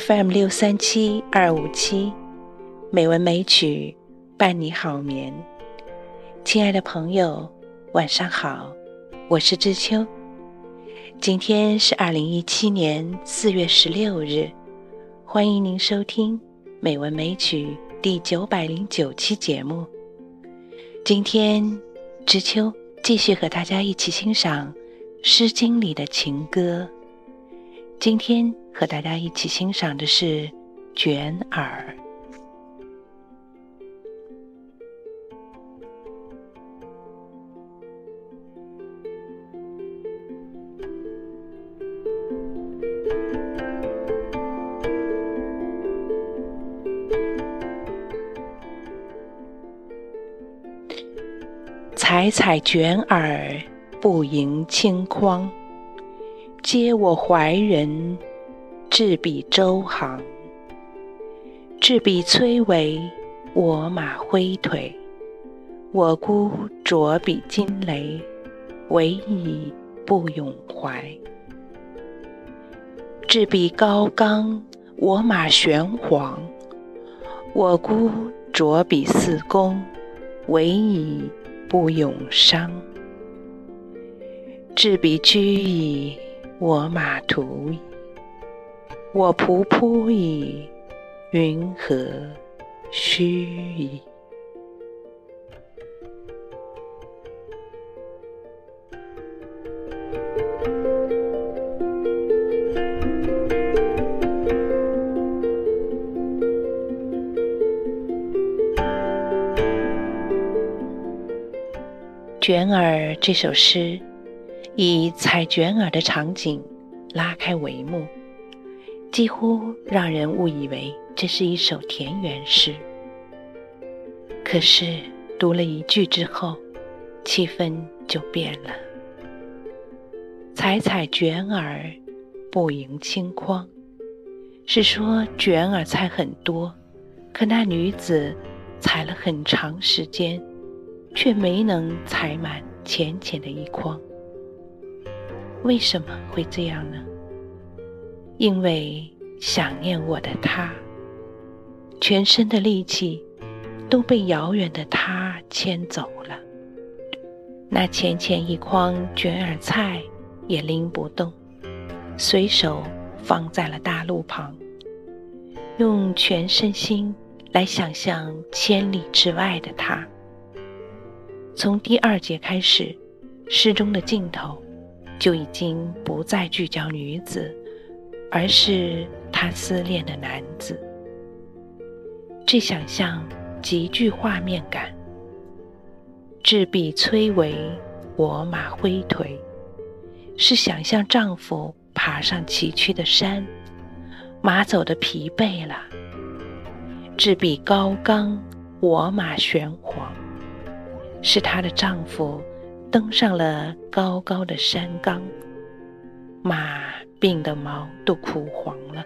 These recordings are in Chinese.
FM 六三七二五七，美文美曲伴你好眠。亲爱的朋友，晚上好，我是知秋。今天是二零一七年四月十六日，欢迎您收听《美文美曲》第九百零九期节目。今天，知秋继续和大家一起欣赏《诗经》里的情歌。今天和大家一起欣赏的是《卷耳》。采采卷耳，不盈顷筐。嗟我怀人，执笔周行。执笔崔嵬，我马挥腿。我孤酌彼惊雷，惟以不永怀。执笔高冈，我马玄黄。我孤酌彼四公，惟以不永伤。执笔居矣，我马图矣。我仆扑矣，云何须矣？《卷耳》这首诗以采卷耳的场景拉开帷幕，几乎让人误以为这是一首田园诗。可是读了一句之后，气氛就变了。采采卷耳，不盈顷筐，是说卷耳采很多，可那女子采了很长时间。却没能采满浅浅的一筐。为什么会这样呢？因为想念我的他，全身的力气都被遥远的他牵走了。那浅浅一筐卷耳菜也拎不动，随手放在了大路旁。用全身心来想象千里之外的他。从第二节开始，诗中的镜头就已经不再聚焦女子，而是他思恋的男子。这想象极具画面感。执笔崔嵬，我马挥腿，是想象丈夫爬上崎岖的山，马走的疲惫了。执笔高冈，我马玄黄。是她的丈夫登上了高高的山冈，马病的毛都枯黄了。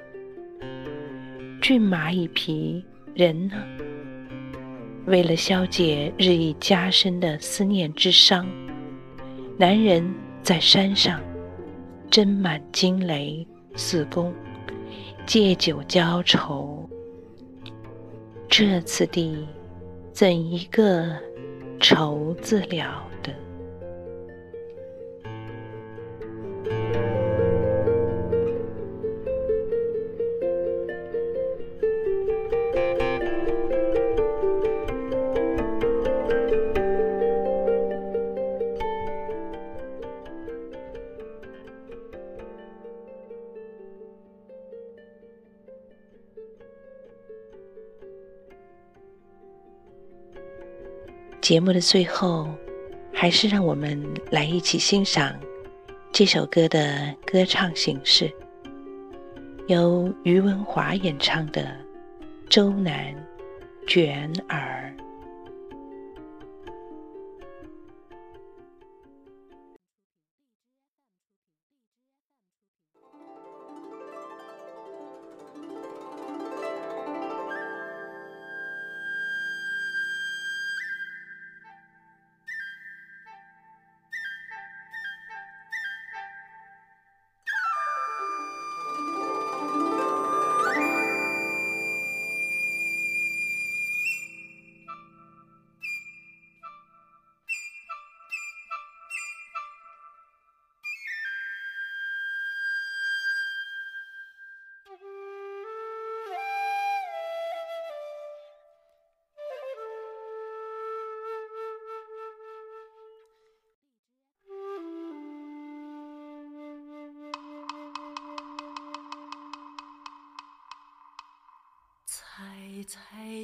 骏马一匹，人呢？为了消解日益加深的思念之伤，男人在山上斟满惊雷四公，借酒浇愁。这次第，怎一个？愁字了节目的最后，还是让我们来一起欣赏这首歌的歌唱形式，由余文华演唱的《周南卷耳》。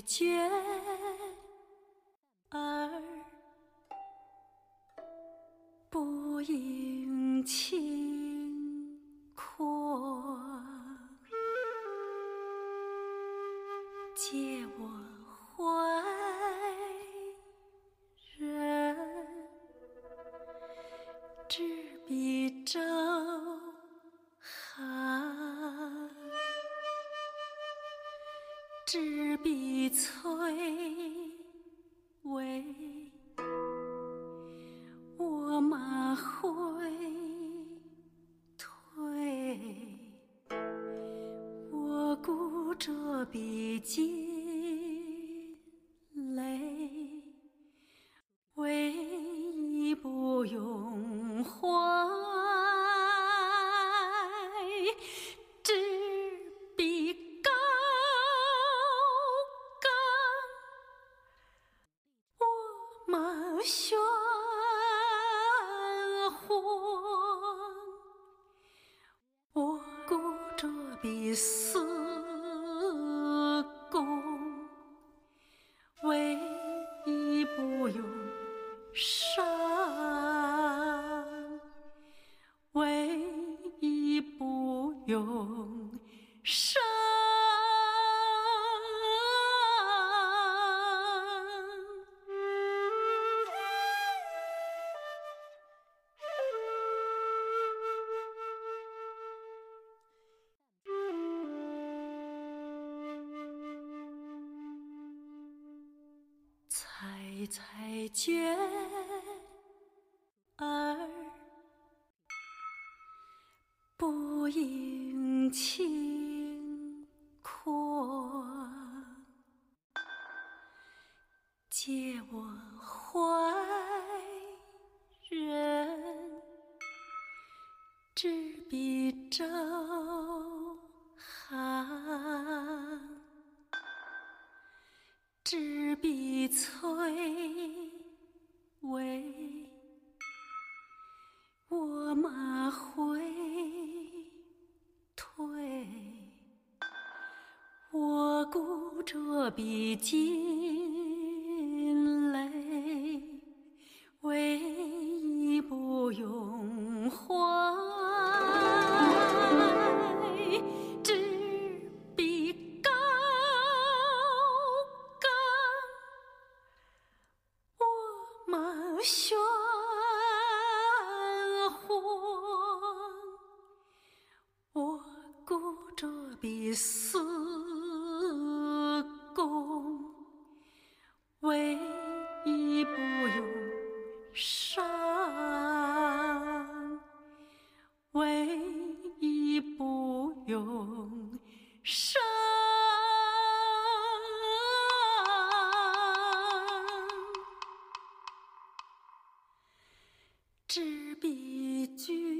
觉而不已。执笔催微，我马回黄，我孤着笔思功，唯一不用伤，唯一不用伤。才才觉儿不应轻阔，借我怀人，执笔周执笔催微，我马回退，我鼓着笔尽思公，唯一不用伤，唯一不用伤，执笔。